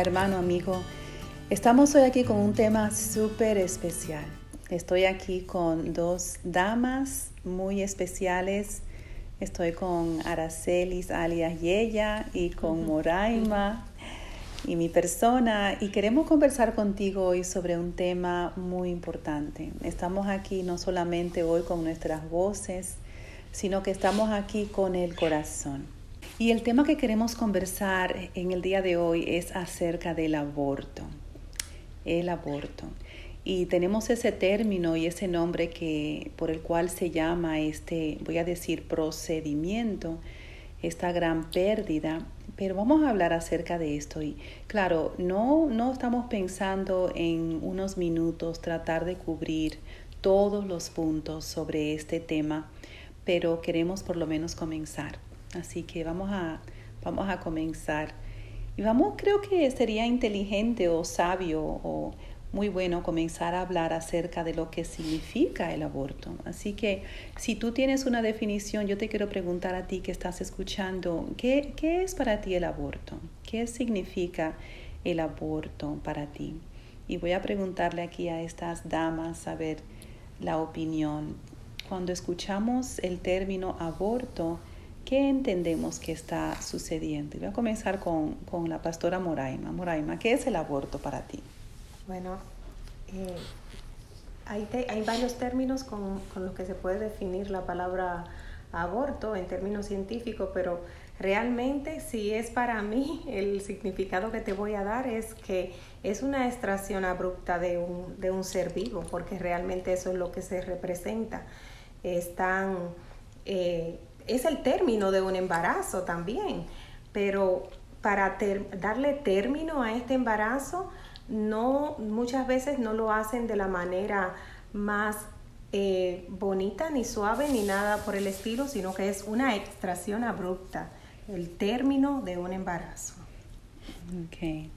Hola hermano, amigo. Estamos hoy aquí con un tema súper especial. Estoy aquí con dos damas muy especiales. Estoy con Aracelis alias Yeya y con Moraima y mi persona y queremos conversar contigo hoy sobre un tema muy importante. Estamos aquí no solamente hoy con nuestras voces, sino que estamos aquí con el corazón. Y el tema que queremos conversar en el día de hoy es acerca del aborto. El aborto. Y tenemos ese término y ese nombre que por el cual se llama este, voy a decir, procedimiento, esta gran pérdida pero vamos a hablar acerca de esto y claro, no, no estamos pensando en unos minutos tratar de cubrir todos los puntos sobre este tema, pero queremos por lo menos comenzar. Así que vamos a, vamos a comenzar. Y vamos, creo que sería inteligente o sabio o muy bueno comenzar a hablar acerca de lo que significa el aborto. Así que si tú tienes una definición, yo te quiero preguntar a ti que estás escuchando, ¿qué, qué es para ti el aborto? ¿Qué significa el aborto para ti? Y voy a preguntarle aquí a estas damas a ver la opinión. Cuando escuchamos el término aborto, ¿qué entendemos que está sucediendo? voy a comenzar con, con la pastora Moraima. Moraima, ¿qué es el aborto para ti? Bueno, eh, hay, hay, varios términos con, con los que se puede definir la palabra aborto en términos científicos, pero realmente si es para mí el significado que te voy a dar es que es una extracción abrupta de un, de un ser vivo, porque realmente eso es lo que se representa. Están, eh, es el término de un embarazo también, pero para darle término a este embarazo, no, muchas veces no lo hacen de la manera más eh, bonita, ni suave, ni nada por el estilo, sino que es una extracción abrupta, el término de un embarazo. Ok.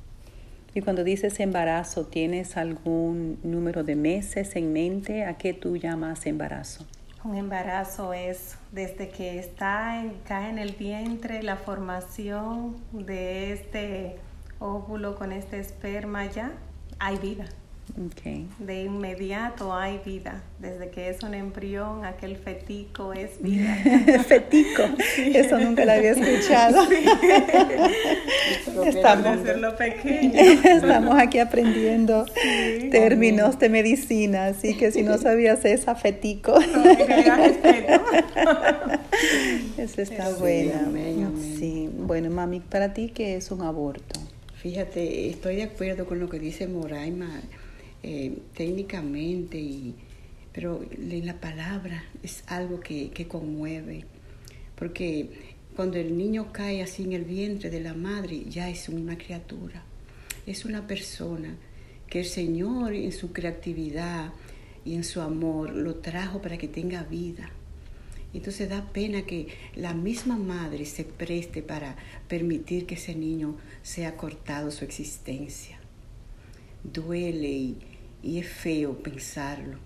Y cuando dices embarazo, ¿tienes algún número de meses en mente? ¿A qué tú llamas embarazo? Un embarazo es desde que está cae en el vientre la formación de este óvulo con este esperma ya, hay vida. Okay. De inmediato hay vida. Desde que es un embrión, aquel fetico es vida. fetico. Eso nunca lo había escuchado. Estamos, pequeño. Estamos aquí aprendiendo términos de medicina, así que si no sabías esa fetico. Eso está buena. Sí. Bueno, mami, para ti, ¿qué es un aborto? Fíjate, estoy de acuerdo con lo que dice Moraima eh, técnicamente, y, pero en la palabra es algo que, que conmueve, porque cuando el niño cae así en el vientre de la madre, ya es una criatura, es una persona que el Señor en su creatividad y en su amor lo trajo para que tenga vida. Entonces da pena que la misma madre se preste para permitir que ese niño sea cortado su existencia. Duele y, es feo pensarlo.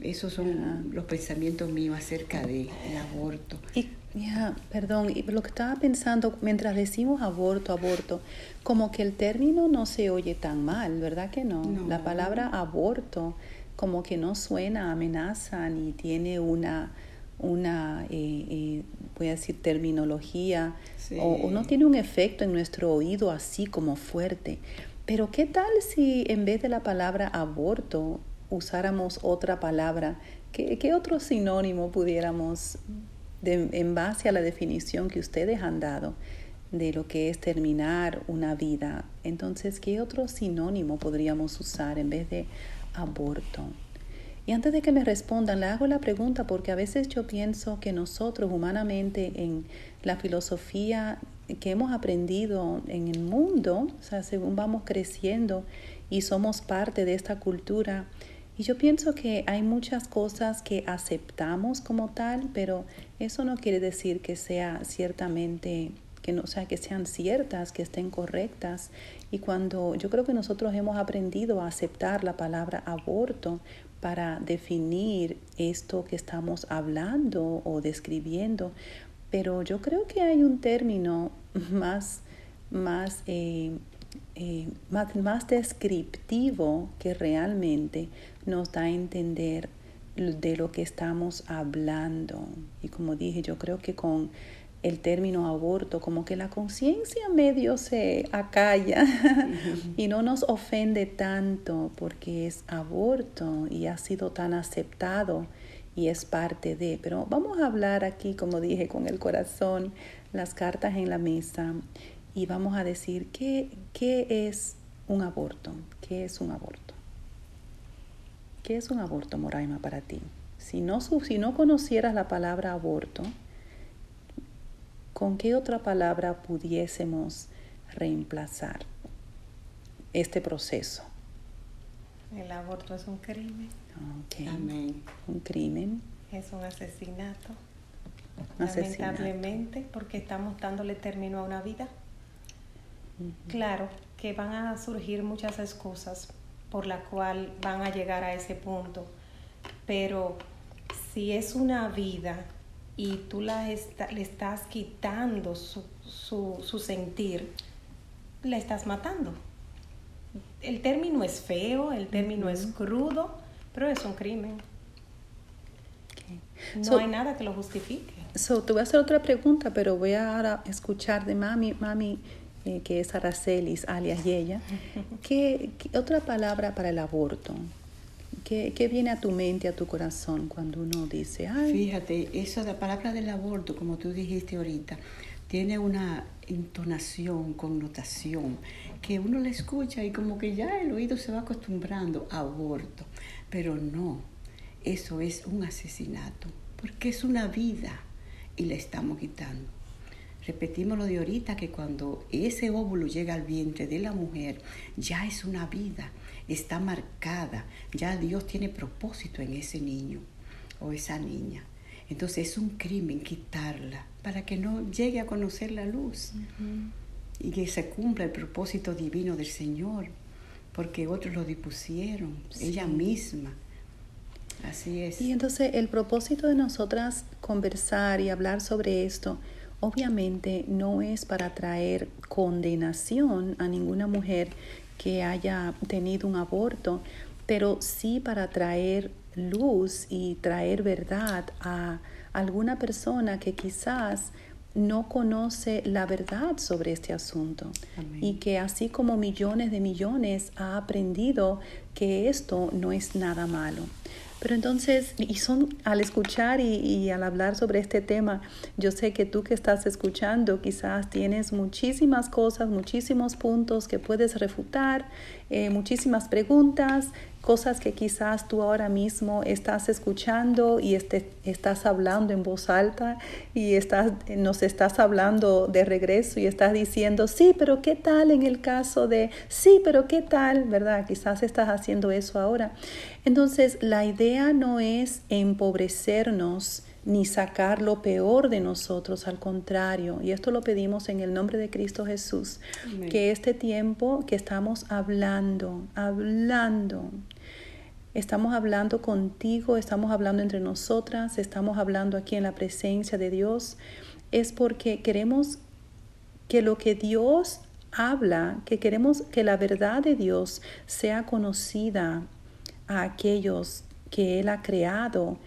Esos son los pensamientos míos acerca del aborto. Y, ya, perdón, y lo que estaba pensando mientras decimos aborto, aborto, como que el término no se oye tan mal, ¿verdad que no? no. La palabra aborto como que no suena amenaza ni tiene una, una eh, eh, voy a decir, terminología o, no tiene un efecto en nuestro oído así como fuerte. Pero ¿qué tal si en vez de la palabra aborto usáramos otra palabra? ¿Qué, qué otro sinónimo pudiéramos, en base a la definición que ustedes han dado de lo que es terminar una vida? Entonces, ¿qué otro sinónimo podríamos usar en vez de aborto? Y antes de que me respondan, le hago la pregunta porque a veces yo pienso que nosotros humanamente en la filosofía que hemos aprendido en el mundo, o sea, según vamos creciendo y somos parte de esta cultura, y yo pienso que hay muchas cosas que aceptamos como tal, pero eso no quiere decir que sea ciertamente que no, o sea, que sean ciertas, que estén correctas. Y cuando yo creo que nosotros hemos aprendido a aceptar la palabra aborto, para definir esto que estamos hablando o describiendo, pero yo creo que hay un término más, más eh, eh, más, más descriptivo que realmente nos da a entender de lo que estamos hablando. Y como dije, yo creo que con el término aborto, como que la conciencia medio se acalla y no nos ofende tanto porque es aborto y ha sido tan aceptado y es parte de. Pero vamos a hablar aquí, como dije, con el corazón, las cartas en la mesa y vamos a decir qué, qué es un aborto, qué es un aborto. ¿Qué es un aborto, Moraima, para ti? Si no, si no conocieras la palabra aborto, ¿con qué otra palabra pudiésemos reemplazar este proceso? El aborto es un crimen. Amén. Un crimen. Es un asesinato. Lamentablemente, porque estamos dándole término a una vida. Claro que van a surgir muchas excusas por la cual van a llegar a ese punto, pero si es una vida y tú la le estás quitando su, su, sentir, la estás matando. El término es feo, el término es crudo, pero es un crimen. No hay nada que lo justifique. So, te voy a hacer otra pregunta, pero voy a ahora escuchar de mami, mami, eh, que es Aracelis, alias Yeya. ¿Qué, otra palabra para el aborto? ¿Qué, ¿Qué, viene a tu mente, a tu corazón cuando uno dice, Ay. Fíjate, esa la palabra del aborto, como tú dijiste ahorita, tiene una entonación, connotación, que uno la escucha y como que ya el oído se va acostumbrando a aborto. Pero no, eso es un asesinato, porque es una vida y la estamos quitando. Repetimos lo de ahorita que cuando ese óvulo llega al vientre de la mujer, ya es una vida, está marcada, ya Dios tiene propósito en ese niño o esa niña. Entonces es un crimen quitarla para que no llegue a conocer la luz y que se cumpla el propósito divino del Señor, porque otros lo dispusieron, ella misma. Así es. Y entonces el propósito de nosotras conversar y hablar sobre esto, obviamente no es para traer condenación a ninguna mujer que haya tenido un aborto, pero sí para traer luz y traer verdad a alguna persona que quizás no conoce la verdad sobre este asunto y que así como millones de millones ha aprendido que esto no es nada malo. Pero entonces, y son al escuchar y, al hablar sobre este tema, yo sé que tú que estás escuchando quizás tienes muchísimas cosas, muchísimos puntos que puedes refutar, eh, muchísimas preguntas, cosas que quizás tú ahora mismo estás escuchando y este, estás hablando en voz alta y estás, nos estás hablando de regreso y estás diciendo, sí, pero ¿qué tal en el caso de, sí, pero ¿qué tal? ¿Verdad? Quizás estás haciendo eso ahora. Entonces, la idea no es empobrecernos ni sacar lo peor de nosotros, al contrario, y esto lo pedimos en el nombre de Cristo Jesús, que este tiempo que estamos hablando, hablando, estamos hablando contigo, estamos hablando entre nosotras, estamos hablando aquí en la presencia de Dios, es porque queremos que lo que Dios habla, que queremos que la verdad de Dios sea conocida a aquellos que Él ha creado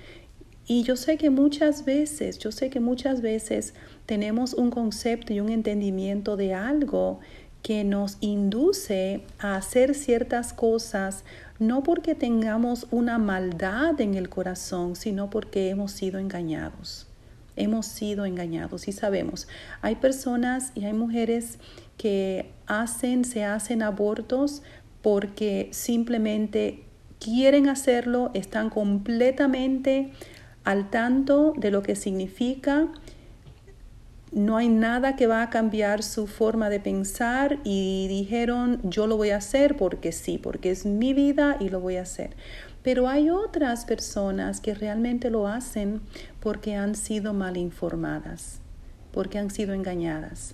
y yo sé que muchas veces, yo sé que muchas veces tenemos un concepto y un entendimiento de algo que nos induce a hacer ciertas cosas, no porque tengamos una maldad en el corazón, sino porque hemos sido engañados. Hemos sido engañados y sabemos, hay personas y hay mujeres que hacen, se hacen abortos porque simplemente quieren hacerlo, están completamente al tanto de lo que significa. No hay nada que va a cambiar su forma de pensar y dijeron yo lo voy a hacer porque sí, porque es mi vida y lo voy a hacer. Pero hay otras personas que realmente lo hacen porque han sido mal informadas, porque han sido engañadas,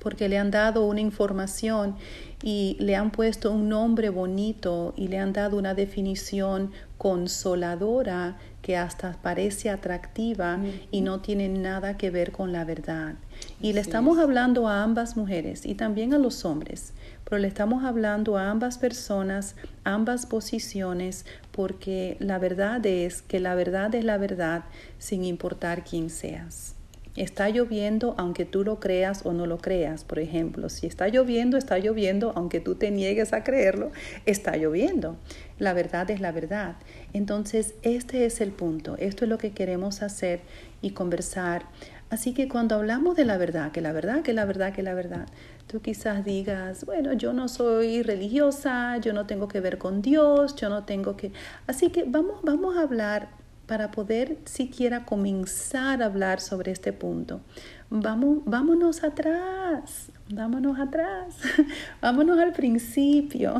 porque le han dado una información y le han puesto un nombre bonito y le han dado una definición consoladora que hasta parece atractiva y no tiene nada que ver con la verdad. Y le estamos hablando a ambas mujeres y también a los hombres, pero le estamos hablando a ambas personas, ambas posiciones, porque la verdad es que la verdad es la verdad sin importar quién seas. Está lloviendo aunque tú lo creas o no lo creas. Por ejemplo, si está lloviendo, está lloviendo aunque tú te niegues a creerlo, está lloviendo. La verdad es la verdad. Entonces, este es el punto. Esto es lo que queremos hacer y conversar. Así que cuando hablamos de la verdad, que la verdad, que la verdad, que la verdad, tú quizás digas, bueno, yo no soy religiosa, yo no tengo que ver con Dios, yo no tengo que... Así que vamos, vamos a hablar para poder siquiera comenzar a hablar sobre este punto. Vamos, vámonos atrás, vámonos atrás, vámonos al principio,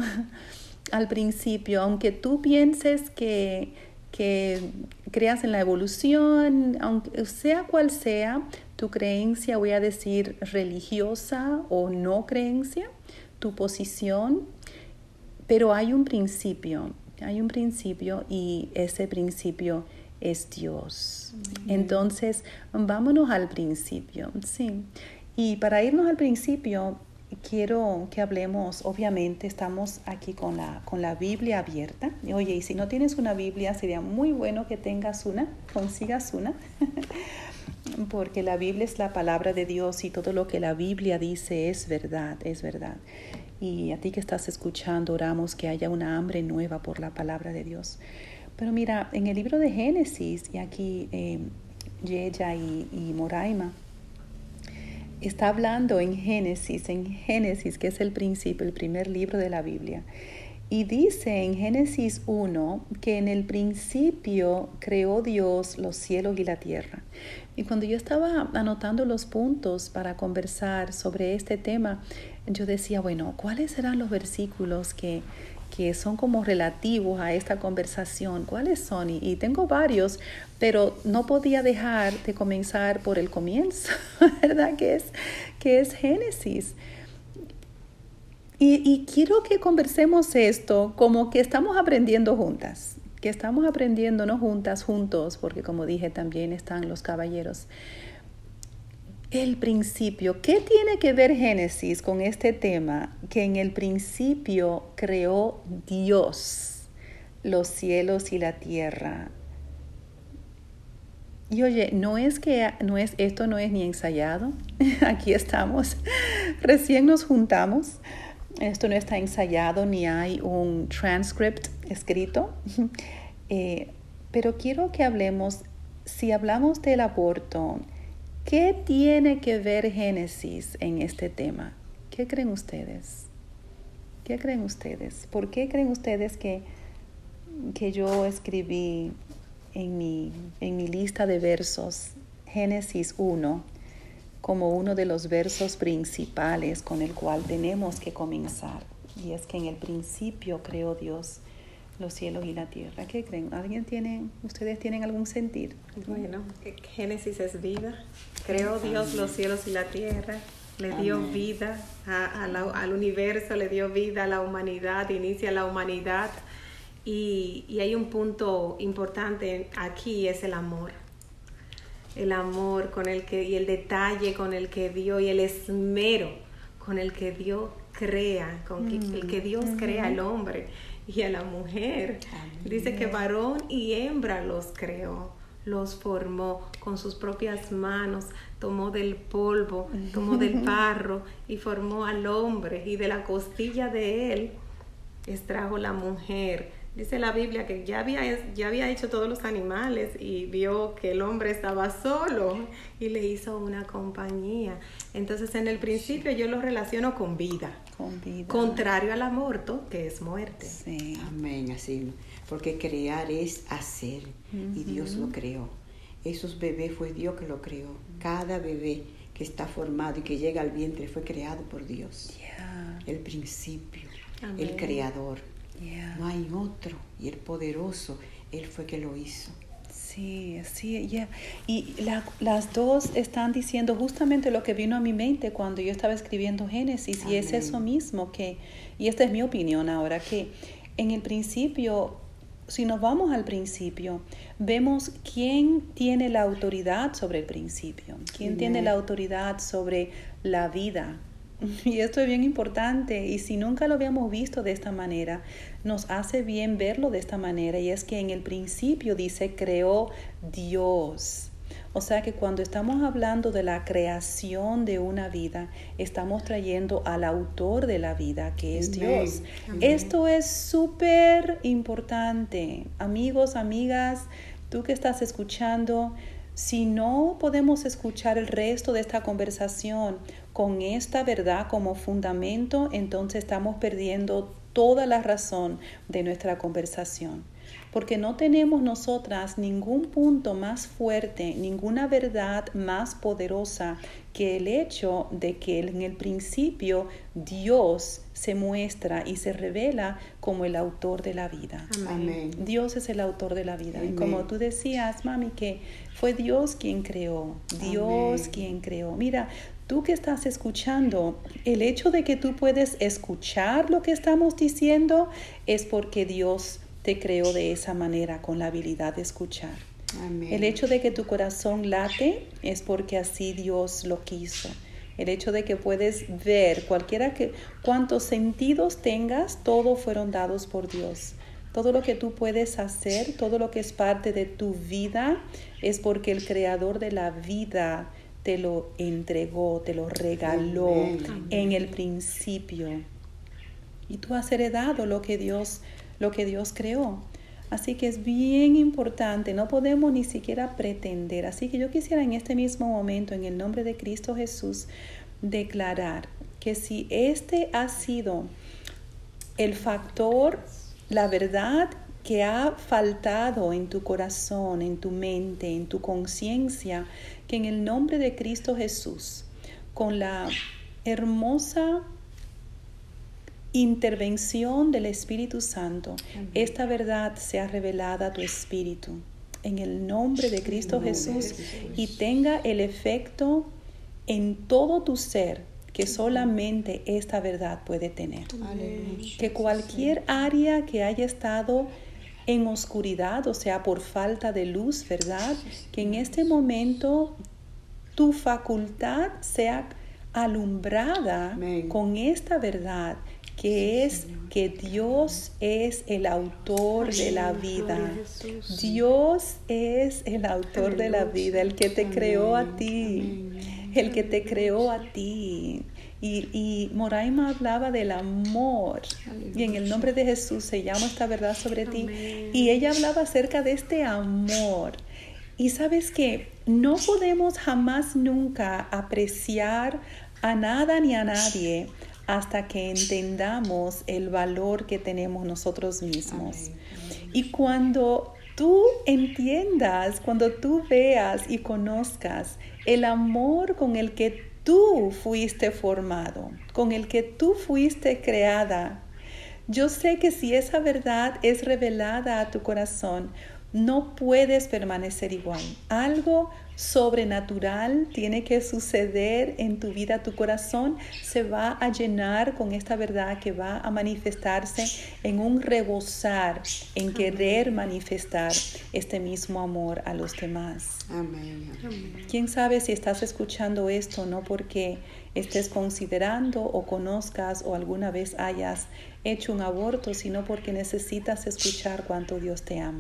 al principio, aunque tú pienses que, que creas en la evolución, aunque sea cual sea tu creencia, voy a decir religiosa o no creencia, tu posición, pero hay un principio, hay un principio y ese principio es Dios. Entonces, vámonos al principio, sí. Y para irnos al principio, quiero que hablemos, obviamente estamos aquí con la, con la Biblia abierta. Oye, y si no tienes una Biblia, sería muy bueno que tengas una, consigas una, porque la Biblia es la palabra de Dios y todo lo que la Biblia dice es verdad, es verdad. Y a ti que estás escuchando, oramos que haya una hambre nueva por la palabra de Dios. Pero mira, en el libro de Génesis, y aquí eh, Yeya y, y Moraima, está hablando en Génesis, en Génesis, que es el principio, el primer libro de la Biblia. Y dice en Génesis 1 que en el principio creó Dios los cielos y la tierra. Y cuando yo estaba anotando los puntos para conversar sobre este tema, yo decía, bueno, ¿cuáles serán los versículos que, que son como relativos a esta conversación. ¿Cuáles son? Y, tengo varios, pero no podía dejar de comenzar por el comienzo, ¿verdad? Que es, que es Génesis. Y, y quiero que conversemos esto como que estamos aprendiendo juntas, que estamos aprendiendo no juntas, juntos, porque como dije también están los caballeros el principio. ¿Qué tiene que ver Génesis con este tema? Que en el principio creó Dios los cielos y la tierra. Y oye, no es que no es esto no es ni ensayado. Aquí estamos. Recién nos juntamos. Esto no está ensayado ni hay un transcript escrito. Eh, pero quiero que hablemos, si hablamos del aborto, ¿Qué tiene que ver Génesis en este tema? ¿Qué creen ustedes? ¿Qué creen ustedes? ¿Por qué creen ustedes que, que yo escribí en mi, en mi lista de versos Génesis 1 como uno de los versos principales con el cual tenemos que comenzar? Y es que en el principio creó Dios los cielos y la tierra. ¿Qué creen? ¿Alguien tiene, ustedes tienen algún sentir? Bueno, Génesis es vida. Creó Dios los cielos y la tierra. Le dio vida al universo, le dio vida a la humanidad, inicia la humanidad. Y, y hay un punto importante aquí, es el amor. El amor con el que, y el detalle con el que dio y el esmero con el que Dios crea, con el que Dios crea al hombre y a la mujer. Dice que varón y hembra los creó, los formó con sus propias manos, tomó del polvo, tomó del barro y formó al hombre y de la costilla de él extrajo la mujer Dice la Biblia que ya había, ya había hecho todos los animales y vio que el hombre estaba solo y le hizo una compañía. Entonces en el principio yo lo relaciono con vida. Con vida. Contrario al aborto, que es muerte. Sí. Amén, así. Porque crear es hacer y Dios lo creó. Esos bebés fue Dios que lo creó. Cada bebé que está formado y que llega al vientre fue creado por Dios. El principio, el creador. No hay otro. Y el poderoso, Él fue que lo hizo. Sí, sí, ya. Y las dos están diciendo justamente lo que vino a mi mente cuando yo estaba escribiendo Génesis, y es eso mismo que, y esta es mi opinión ahora, que en el principio si nos vamos al principio, vemos quién tiene la autoridad sobre el principio, quién tiene la autoridad sobre la vida. Y esto es bien importante y si nunca lo habíamos visto de esta manera, nos hace bien verlo de esta manera y es que en el principio dice creó Dios. O sea que cuando estamos hablando de la creación de una vida, estamos trayendo al autor de la vida, que es Dios. Esto es súper importante. Amigos, amigas, tú que estás escuchando, si no podemos escuchar el resto de esta conversación con esta verdad como fundamento, entonces estamos perdiendo toda la razón de nuestra conversación porque no tenemos nosotras ningún punto más fuerte, ninguna verdad más poderosa que el hecho de que en el principio Dios se muestra y se revela como el autor de la vida. Amén. Dios es el autor de la vida. Y como tú decías, mami, que fue Dios quien creó, Dios quien creó. Mira, tú que estás escuchando, el hecho de que tú puedes escuchar lo que estamos diciendo es porque Dios te creó de esa manera, con la habilidad de escuchar. El hecho de que tu corazón late es porque así Dios lo quiso. El hecho de que puedes ver cualquiera que cuantos sentidos tengas, todos fueron dados por Dios. Todo lo que tú puedes hacer, todo lo que es parte de tu vida, es porque el creador de la vida te lo entregó, te lo regaló en el principio. Y tú has heredado lo que Dios lo que Dios creó. Así que es bien importante, no podemos ni siquiera pretender. Así que yo quisiera en este mismo momento, en el nombre de Cristo Jesús, declarar que si este ha sido el factor, la verdad que ha faltado en tu corazón, en tu mente, en tu conciencia, que en el nombre de Cristo Jesús, con la hermosa intervención del Espíritu Santo, esta verdad sea revelada a tu espíritu. En el nombre de Cristo Jesús. Y tenga el efecto en todo tu ser que solamente esta verdad puede tener. Que cualquier área que haya estado en oscuridad, o sea, por falta de luz, ¿verdad? Que en este momento tu facultad sea alumbrada con esta verdad que es que Dios es el autor de la vida. Dios es el autor de la vida, el que te creó a ti, el que te creó a ti. Y, y, Moraima hablaba del amor. Y en el nombre de Jesús se llama esta verdad sobre ti. Y ella hablaba acerca de este amor. Y sabes que no podemos jamás nunca apreciar a nada ni a nadie hasta que entendamos el valor que tenemos nosotros mismos. Y cuando tú entiendas, cuando tú veas y conozcas el amor con el que tú fuiste formado, con el que tú fuiste creada, yo sé que si esa verdad es revelada a tu corazón, no puedes permanecer igual. Algo sobrenatural tiene que suceder en tu vida. Tu corazón se va a llenar con esta verdad que va a manifestarse en un rebosar, en querer manifestar este mismo amor a los demás. Amén. ¿Quién sabe si estás escuchando esto no porque estés considerando o conozcas o alguna vez hayas hecho un aborto, sino porque necesitas escuchar cuánto Dios te ama?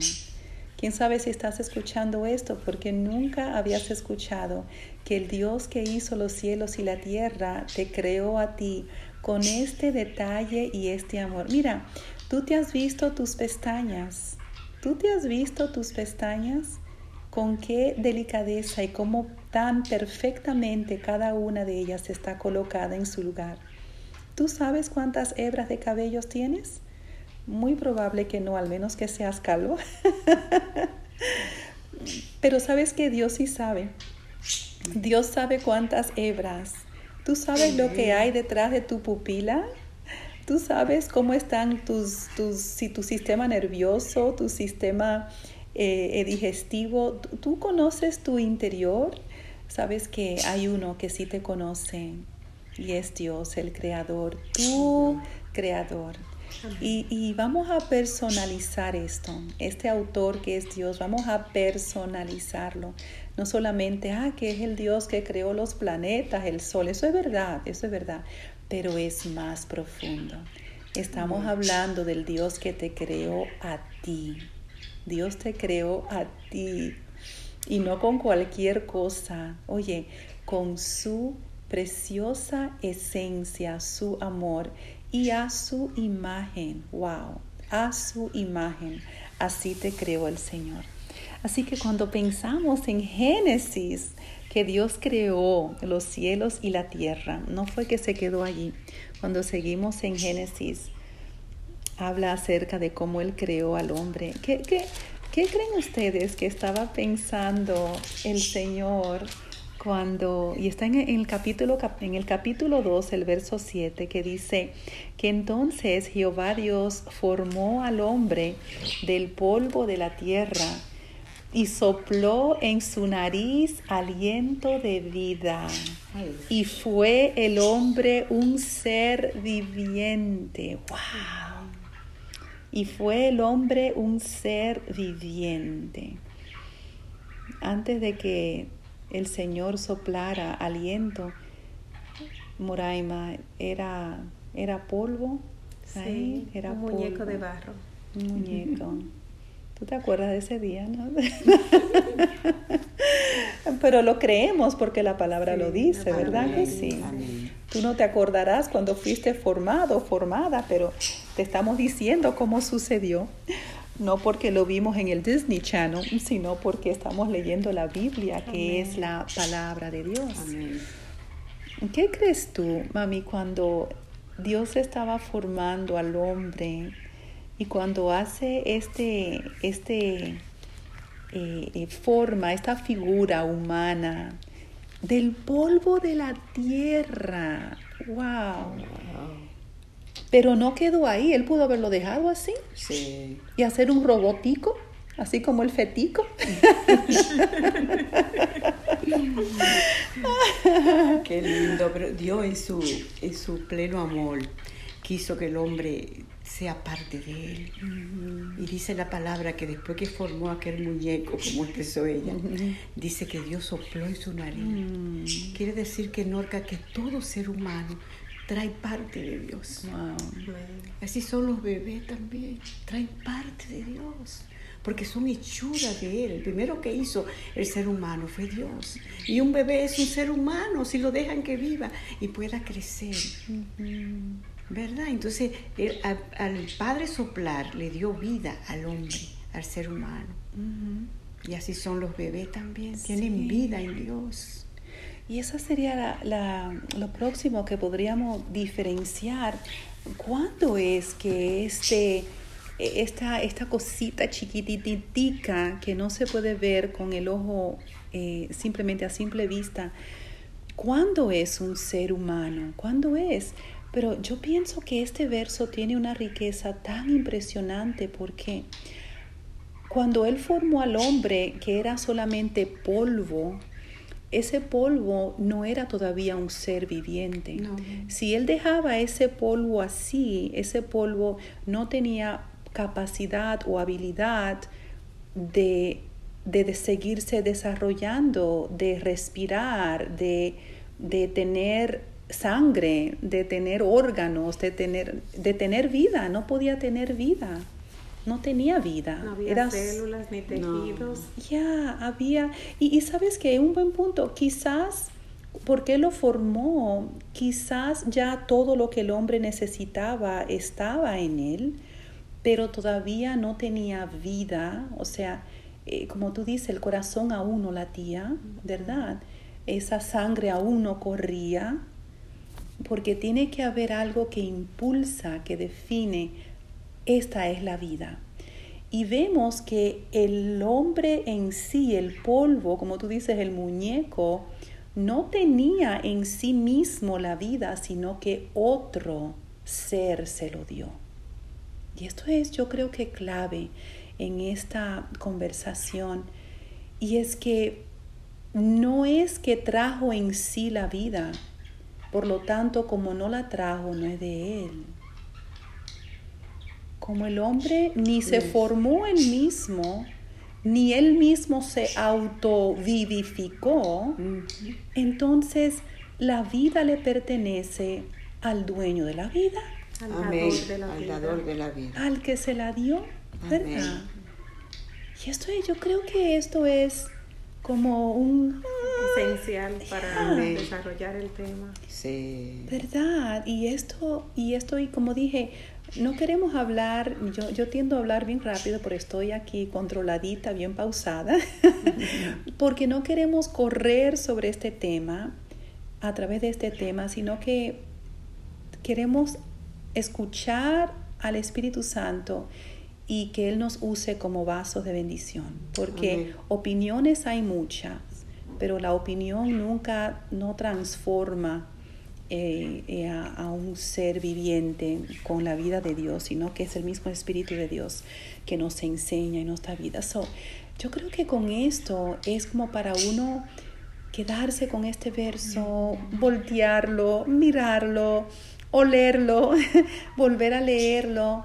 ¿Quién sabe si estás escuchando esto? Porque nunca habías escuchado que el Dios que hizo los cielos y la tierra te creó a ti con este detalle y este amor. Mira, tú te has visto tus pestañas. ¿Tú te has visto tus pestañas? Con qué delicadeza y cómo tan perfectamente cada una de ellas está colocada en su lugar. ¿Tú sabes cuántas hebras de cabellos tienes? Muy probable que no, al menos que seas calvo. Pero sabes que Dios sí sabe. Dios sabe cuántas hebras. Tú sabes lo que hay detrás de tu pupila. Tú sabes cómo están tus, tus si tu sistema nervioso, tu sistema eh, eh, digestivo. Tú conoces tu interior. Sabes que hay uno que sí te conoce y es Dios, el creador, tu creador. Y, y, vamos a personalizar esto. Este autor que es Dios, vamos a personalizarlo. No solamente, ah, que es el Dios que creó los planetas, el sol. Eso es verdad, eso es verdad. Pero es más profundo. Estamos hablando del Dios que te creó a ti. Dios te creó a ti. Y no con cualquier cosa. Oye, con su preciosa esencia, su amor y a su imagen. Wow, a su imagen. Así te creó el Señor. Así que cuando pensamos en Génesis, que Dios creó los cielos y la tierra, no fue que se quedó allí. Cuando seguimos en Génesis, habla acerca de cómo Él creó al hombre. ¿Qué, qué, qué creen ustedes que estaba pensando el Señor? Cuando, y está en el capítulo, en el capítulo 2, el verso 7, que dice que entonces Jehová Dios formó al hombre del polvo de la tierra y sopló en su nariz aliento de vida. Y fue el hombre un ser viviente. ¡Wow! Y fue el hombre un ser viviente. Antes de que el Señor soplara aliento, Moraima era, era polvo. Sí, era un muñeco de barro. Un muñeco. ¿Tú te acuerdas de ese día, no? Pero lo creemos porque la palabra lo dice, ¿verdad que sí? Tú no te acordarás cuando fuiste formado, formada, pero te estamos diciendo cómo sucedió. No porque lo vimos en el Disney Channel, sino porque estamos leyendo la Biblia, que es la palabra de Dios. ¿Qué crees tú, mami, cuando Dios estaba formando al hombre? Y cuando hace este, este eh, eh, forma, esta figura humana del polvo de la tierra, wow. Pero no quedó ahí, él pudo haberlo dejado así. Sí. Y hacer un robotico, así como el fetico. Qué lindo, pero Dios en su, en su pleno amor quiso que el hombre sea parte de él. Y dice la palabra que después que formó aquel muñeco, como expresó ella, dice que Dios sopló en su nariz. Quiere decir que Norca, que todo ser humano trae parte de Dios. Así son los bebés también, traen parte de Dios. Porque son hechuras de Él. El primero que hizo el ser humano fue Dios. Y un bebé es un ser humano si lo dejan que viva y pueda crecer. ¿Verdad? Entonces, al Padre soplar le dio vida al hombre, al ser humano. Y así son los bebés también, tienen vida en Dios. Y eso sería lo próximo que podríamos diferenciar. ¿Cuándo es que este, esta, esta cosita chiquititica que no se puede ver con el ojo eh, simplemente a simple vista, ¿cuándo es un ser humano? ¿Cuándo es? Pero yo pienso que este verso tiene una riqueza tan impresionante porque cuando Él formó al hombre que era solamente polvo, ese polvo no era todavía un ser viviente. Si Él dejaba ese polvo así, ese polvo no tenía capacidad o habilidad de, de, seguirse desarrollando, de respirar, de, de tener sangre, de tener órganos, de tener, de tener vida, no podía tener vida. No tenía vida. No había células ni tejidos. Ya, había. Y, y sabes que un buen punto, quizás porque lo formó, quizás ya todo lo que el hombre necesitaba estaba en él, pero todavía no tenía vida. O sea, eh, como tú dices, el corazón aún no latía, ¿verdad? Esa sangre aún no corría, porque tiene que haber algo que impulsa, que define, esta es la vida. Y vemos que el hombre en sí, el polvo, como tú dices, el muñeco, no tenía en sí mismo la vida, sino que otro ser se lo dio. Y esto es, yo creo que clave en esta conversación. Y es que no es que trajo en sí la vida, por lo tanto, como no la trajo, no es de Él. Como el hombre ni se formó él mismo, ni él mismo se autovivificó, entonces la vida le pertenece al dueño de la vida. Al dador de la, al vida. de la vida. Al que se la dio, ¿verdad? Y esto yo creo que esto es como un esencial para desarrollar el tema. Sí. ¿Verdad? Y esto, y esto, y como dije, no queremos hablar, yo, yo tiendo a hablar bien rápido, pero estoy aquí controladita, bien pausada, porque no queremos correr sobre este tema, a través de este tema, sino que queremos escuchar al Espíritu Santo y que Él nos use como vasos de bendición, porque opiniones hay muchas, pero la opinión nunca no transforma eh, eh, a, un ser viviente con la vida de Dios, sino que es el mismo Espíritu de Dios que nos enseña y nos da vida. So, yo creo que con esto es como para uno quedarse con este verso, voltearlo, mirarlo, olerlo, volver a leerlo.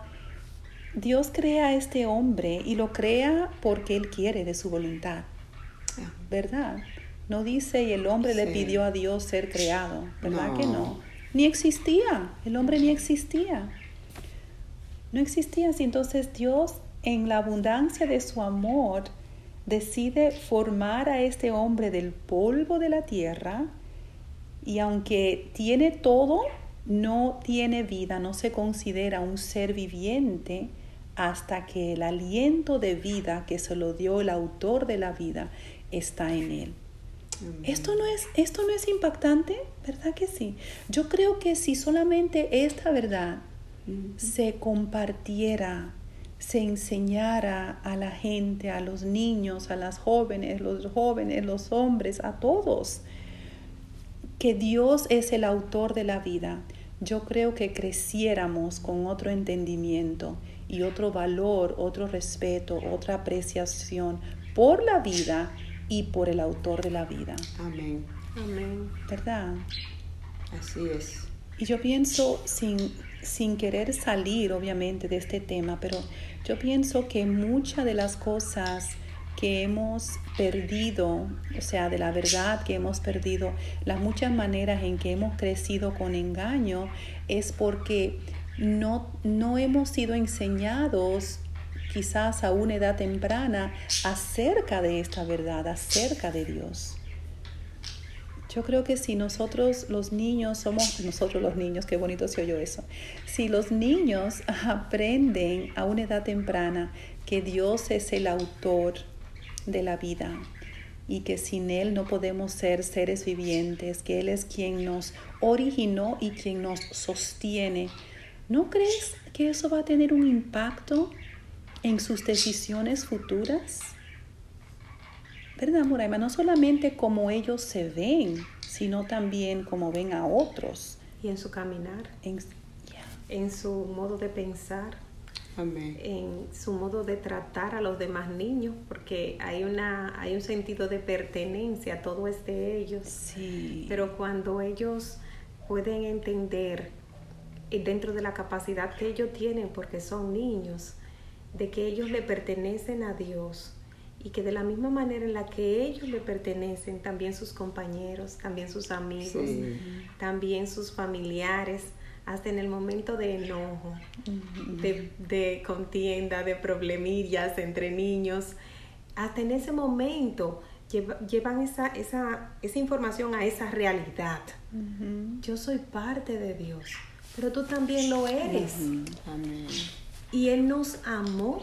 Dios crea a este hombre y lo crea porque Él quiere de su voluntad, ¿verdad? No dice y el hombre le pidió a Dios ser creado, ¿verdad que no? Ni existía, el hombre ni existía. No existía así. Entonces Dios, en la abundancia de su amor, decide formar a este hombre del polvo de la tierra y aunque tiene todo, no tiene vida, no se considera un ser viviente hasta que el aliento de vida que se lo dio el autor de la vida está en él. Esto no, es, esto no es impactante, ¿verdad que sí? Yo creo que si solamente esta verdad se compartiera, se enseñara a la gente, a los niños, a las jóvenes, los jóvenes, los hombres, a todos, que Dios es el autor de la vida, yo creo que creciéramos con otro entendimiento y otro valor, otro respeto, otra apreciación por la vida y por el autor de la vida. Amén. Amén. ¿Verdad? Así es. Y yo pienso, sin, sin querer salir obviamente de este tema, pero yo pienso que muchas de las cosas que hemos perdido, o sea, de la verdad que hemos perdido, las muchas maneras en que hemos crecido con engaño, es porque no, no hemos sido enseñados quizás a una edad temprana acerca de esta verdad, acerca de Dios. Yo creo que si nosotros los niños somos, nosotros los niños, qué bonito se oyó eso, si los niños aprenden a una edad temprana que Dios es el autor de la vida y que sin Él no podemos ser seres vivientes, que Él es quien nos originó y quien nos sostiene, ¿no crees que eso va a tener un impacto en sus decisiones futuras? ¿Verdad, Moraima? No solamente como ellos se ven, sino también como ven a otros. Y en su caminar, en, en su modo de pensar, en su modo de tratar a los demás niños, porque hay, una, hay un sentido de pertenencia, todo es de ellos. Sí. Pero cuando ellos pueden entender eh, dentro de la capacidad que ellos tienen, porque son niños, de que ellos le pertenecen a Dios y que de la misma manera en la que ellos le pertenecen, también sus compañeros, también sus amigos, también sus familiares, hasta en el momento de enojo, de, contienda, de problemillas entre niños, hasta en ese momento llevan esa, esa, esa, información a esa realidad. Yo soy parte de Dios, pero tú también lo eres. Amén. Y Él nos amó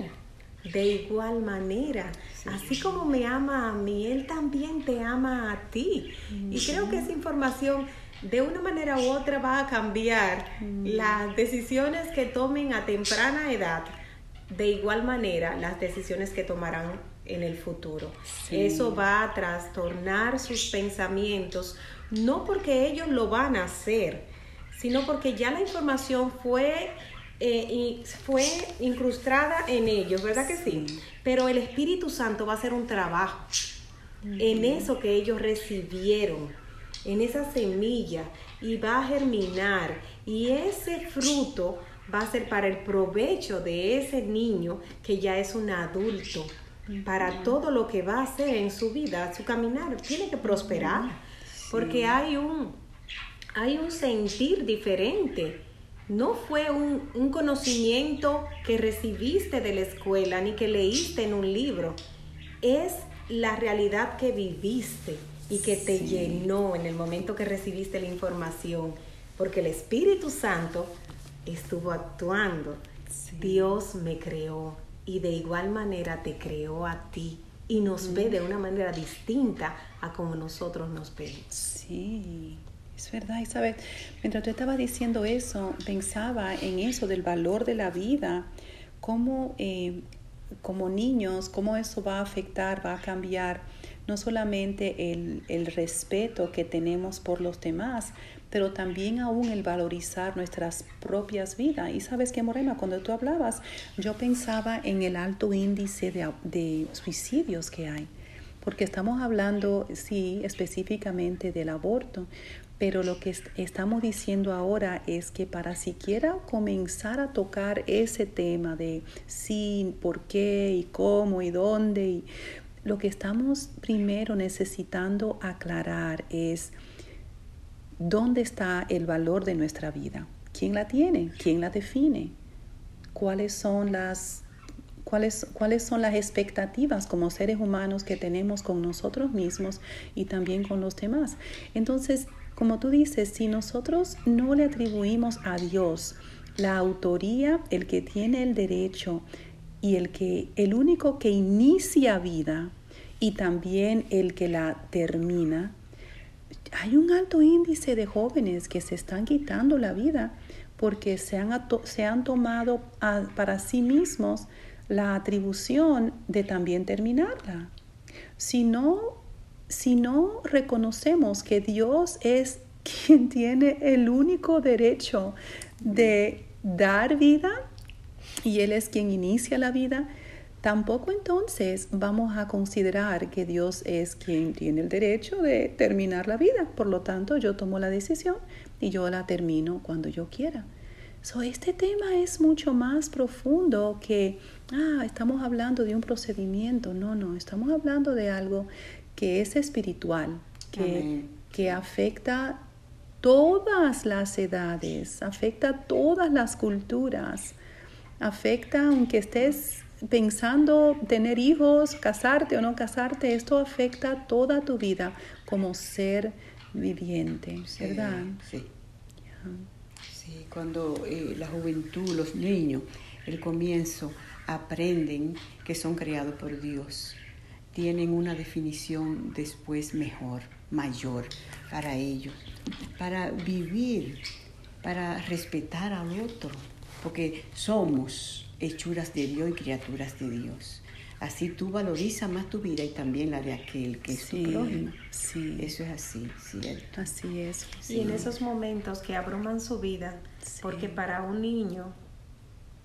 de igual manera. Así como me ama a mí, Él también te ama a ti. Y creo que esa información de una manera u otra va a cambiar las decisiones que tomen a temprana edad. De igual manera, las decisiones que tomarán en el futuro. Eso va a trastornar sus pensamientos, no porque ellos lo van a hacer, sino porque ya la información fue eh, y fue incrustada en ellos, ¿verdad que sí? Pero el Espíritu Santo va a hacer un trabajo en eso que ellos recibieron, en esa semilla, y va a germinar. Y ese fruto va a ser para el provecho de ese niño que ya es un adulto, para todo lo que va a hacer en su vida, su caminar. Tiene que prosperar, porque hay un, hay un sentir diferente. No fue un, un conocimiento que recibiste de la escuela ni que leíste en un libro. Es la realidad que viviste y que te llenó en el momento que recibiste la información, porque el Espíritu Santo estuvo actuando. Dios me creó y de igual manera te creó a ti y nos ve de una manera distinta a como nosotros nos vemos. Sí, es verdad, Isabel. Mientras tú estabas diciendo eso, pensaba en eso del valor de la vida, cómo eh, como niños, cómo eso va a afectar, va a cambiar no solamente el, respeto que tenemos por los demás, pero también aún el valorizar nuestras propias vidas. Y sabes que, Morena, cuando tú hablabas, yo pensaba en el alto índice de suicidios que hay, porque estamos hablando, sí, específicamente del aborto, pero lo que estamos diciendo ahora es que para siquiera comenzar a tocar ese tema de sí, por qué y cómo y dónde, y lo que estamos primero necesitando aclarar es ¿Dónde está el valor de nuestra vida? ¿Quién la tiene? ¿Quién la define? ¿Cuáles son las, cuáles, cuáles son las expectativas como seres humanos que tenemos con nosotros mismos y también con los demás? Entonces, como tú dices, si nosotros no le atribuimos a Dios la autoría, el que tiene el derecho y el que el único que inicia vida y también el que la termina, hay un alto índice de jóvenes que se están quitando la vida porque se han, se han tomado para sí mismos la atribución de también terminarla. Si no, si no reconocemos que Dios es quien tiene el único derecho de dar vida y Él es quien inicia la vida, tampoco entonces vamos a considerar que Dios es quien tiene el derecho de terminar la vida. Por lo tanto, yo tomo la decisión y yo la termino cuando yo quiera. So, este tema es mucho más profundo que, ah, estamos hablando de un procedimiento. No, no, estamos hablando de algo que es espiritual, que, que afecta todas las edades, afecta todas las culturas, afecta aunque estés pensando tener hijos, casarte o no casarte, esto afecta toda tu vida como ser viviente, ¿verdad? Sí. Sí, cuando eh, la juventud, los niños, el comienzo, aprenden que son creados por Dios, tienen una definición después mejor, mayor para ellos, para vivir, para respetar al otro, porque somos hechuras de Dios y criaturas de Dios. Así tú valorizas más tu vida y también la de aquel que es tu prójimo. Sí. Eso es así, cierto. Así es. Y en esos momentos que abruman su vida, porque para un niño,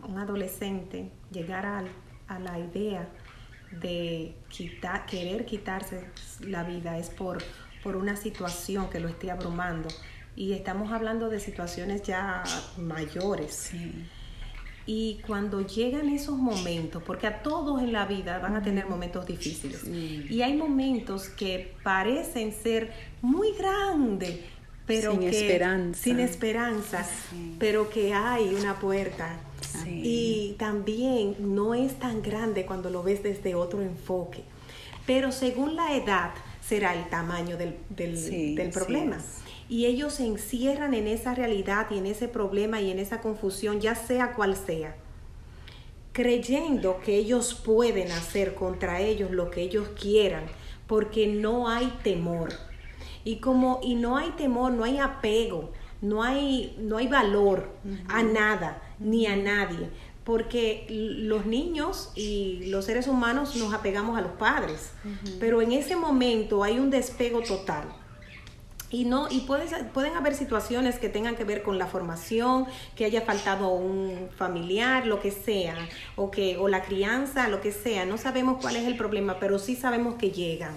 un adolescente, llegar a, a la idea de quitar, querer quitarse la vida es por, por una situación que lo esté abrumando. Y estamos hablando de situaciones ya mayores. Sí y cuando llegan esos momentos, porque a todos en la vida van a tener momentos difíciles, y hay momentos que parecen ser muy grandes, pero sin que esperanza. sin esperanza, pero que hay una puerta. Y también no es tan grande cuando lo ves desde otro enfoque. Pero según la edad será el tamaño del, del, del problema. y ellos se encierran en esa realidad y en ese problema y en esa confusión, ya sea cual sea, creyendo que ellos pueden hacer contra ellos lo que ellos quieran, porque no hay temor. Y como y no hay temor, no hay apego, no hay no hay valor a nada ni a nadie, porque los niños y los seres humanos nos apegamos a los padres, pero en ese momento hay un despego total y no, y pueden haber situaciones que tengan que ver con la formación, que haya faltado un familiar, lo que sea, o que, o la crianza, lo que sea. No sabemos cuál es el problema, pero sí sabemos que llegan.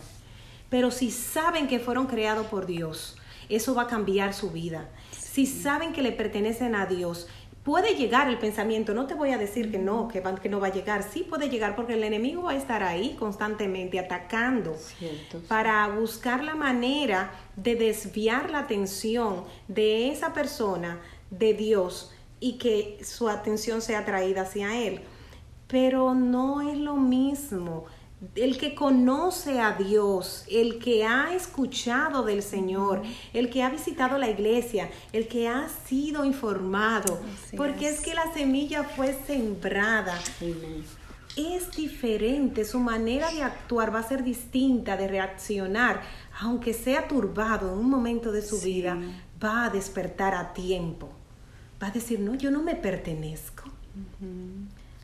Pero si saben que fueron creados por Dios, eso va a cambiar su vida. Si saben que le pertenecen a Dios, puede llegar el pensamiento, no te voy a decir que no, que, que no va a llegar, sí puede llegar porque el enemigo va a estar ahí constantemente atacando para buscar la manera de desviar la atención de esa persona de Dios y que su atención sea atraída hacia Él. Pero no es lo mismo el que conoce a Dios, el que ha escuchado del Señor, el que ha visitado la iglesia, el que ha sido informado, porque es. que la semilla fue sembrada. Es diferente, su manera de actuar va a ser distinta, de reaccionar, aunque sea turbado en un momento de su vida, va a despertar a tiempo. Va a decir, no, yo no me pertenezco.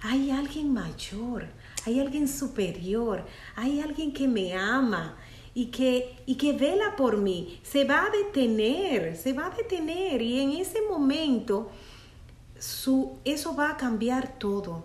Hay alguien mayor, hay alguien superior, hay alguien que me ama y que, y que vela por mí. Se va a detener, se va a detener y en ese momento su, eso va a cambiar todo,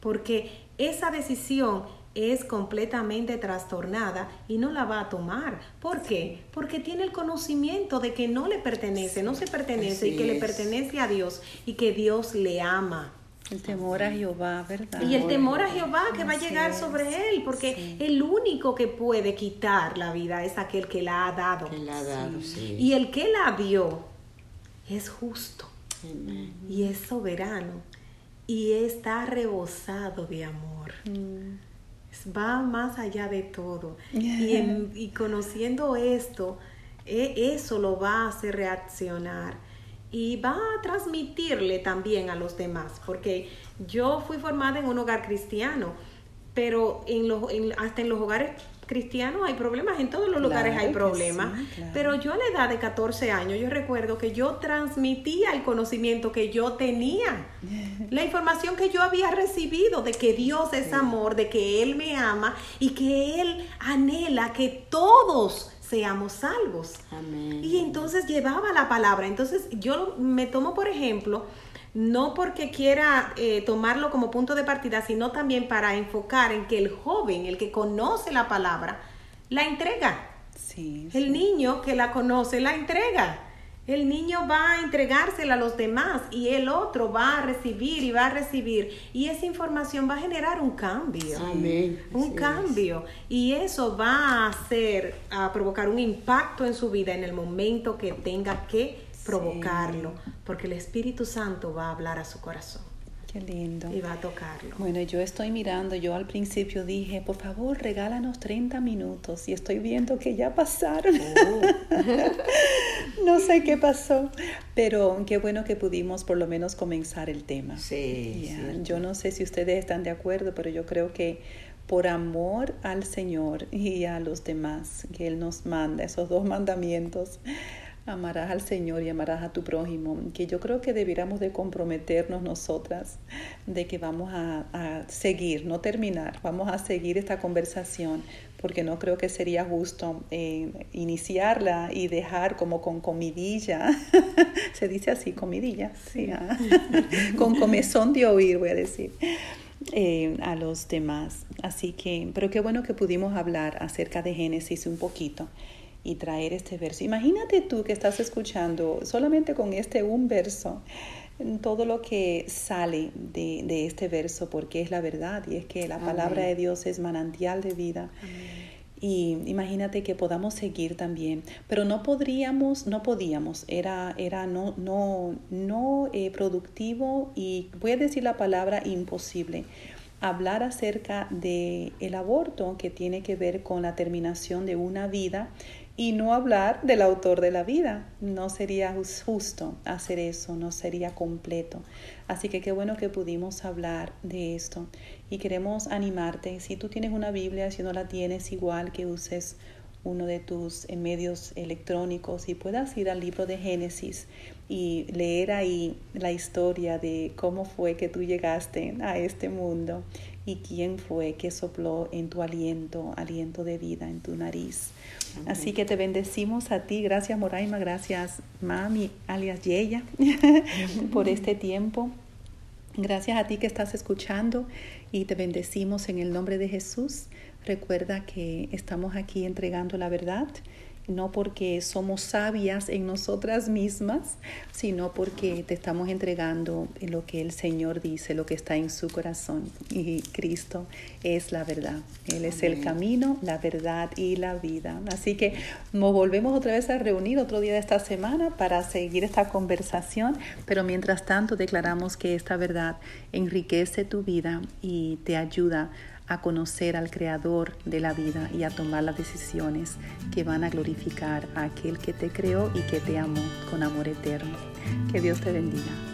porque esa decisión es completamente trastornada y no la va a tomar. ¿Por qué? Porque tiene el conocimiento de que no le pertenece, no se pertenece y que le pertenece a Dios y que Dios le ama. El temor a Jehová, ¿verdad? Y el temor a Jehová que va a llegar sobre él, porque el único que puede quitar la vida es aquel que la ha dado. Y el que la dio es justo y es soberano y está rebosado de amor. Mm. Va más allá de todo. y, y, conociendo esto, e, eso lo va a hacer reaccionar y va a transmitirle también a los demás, porque yo fui formada en un hogar cristiano, pero en los, hasta en los hogares cristianos hay problemas, en todos los lugares hay problemas, pero yo a la edad de 14 años, yo recuerdo que yo transmitía el conocimiento que yo tenía, la información que yo había recibido de que Dios es amor, de que Él me ama y que Él anhela que todos seamos salvos. Y entonces llevaba la palabra. Entonces yo me tomo, por ejemplo, no porque quiera eh, tomarlo como punto de partida, sino también para enfocar en que el joven, el que conoce la palabra, la entrega. Sí, el niño que la conoce, la entrega. El niño va a entregársela a los demás y el otro va a recibir y va a recibir. Y esa información va a generar un cambio. Amén. Un cambio. Y eso va a hacer, a provocar un impacto en su vida en el momento que tenga que provocarlo. Porque el Espíritu Santo va a hablar a su corazón. Qué lindo. Y va a tocarlo. Bueno, yo estoy mirando, yo al principio dije, por favor, regálanos 30 minutos y estoy viendo que ya pasaron. Oh. no sé qué pasó, pero qué bueno que pudimos por lo menos comenzar el tema. Sí. Yo no sé si ustedes están de acuerdo, pero yo creo que por amor al Señor y a los demás, que Él nos manda, esos dos mandamientos, amarás al Señor y amarás a tu prójimo, que yo creo que debiéramos de comprometernos nosotras de que vamos a, seguir, no terminar, vamos a seguir esta conversación, porque no creo que sería justo eh, iniciarla y dejar como con comidilla, se dice así, comidilla, sí, ah. con comezón de oír, voy a decir. Eh, a los demás. Así que, pero qué bueno que pudimos hablar acerca de Génesis un poquito y traer este verso. Imagínate tú que estás escuchando solamente con este un verso todo lo que sale de, este verso, porque es la verdad y es que la palabra de Dios es manantial de vida. Y imagínate que podamos seguir también, pero no podríamos, no podíamos, era, era no, no, no eh, productivo y voy a decir la palabra imposible hablar acerca de el aborto que tiene que ver con la terminación de una vida y no hablar del autor de la vida. No sería justo hacer eso, no sería completo. Así que qué bueno que pudimos hablar de esto y queremos animarte. Si tú tienes una Biblia, si no la tienes, igual que uses uno de tus eh, medios electrónicos y puedas ir al libro de Génesis y leer ahí la historia de cómo fue que tú llegaste a este mundo y quién fue que sopló en tu aliento, aliento de vida en tu nariz. Así que te bendecimos a ti. Gracias Moraima, gracias Mami, alias Yeya, por este tiempo. Gracias a ti que estás escuchando y te bendecimos en el nombre de Jesús. Recuerda que estamos aquí entregando la verdad no porque somos sabias en nosotras mismas, sino porque te estamos entregando lo que el Señor dice, lo que está en su corazón. Y Cristo es la verdad. Él es el camino, la verdad y la vida. Así que nos volvemos otra vez a reunir otro día de esta semana para seguir esta conversación, pero mientras tanto declaramos que esta verdad enriquece tu vida y te ayuda a conocer al Creador de la vida y a tomar las decisiones que van a glorificar a aquel que te creó y que te amó con amor eterno. Que Dios te bendiga.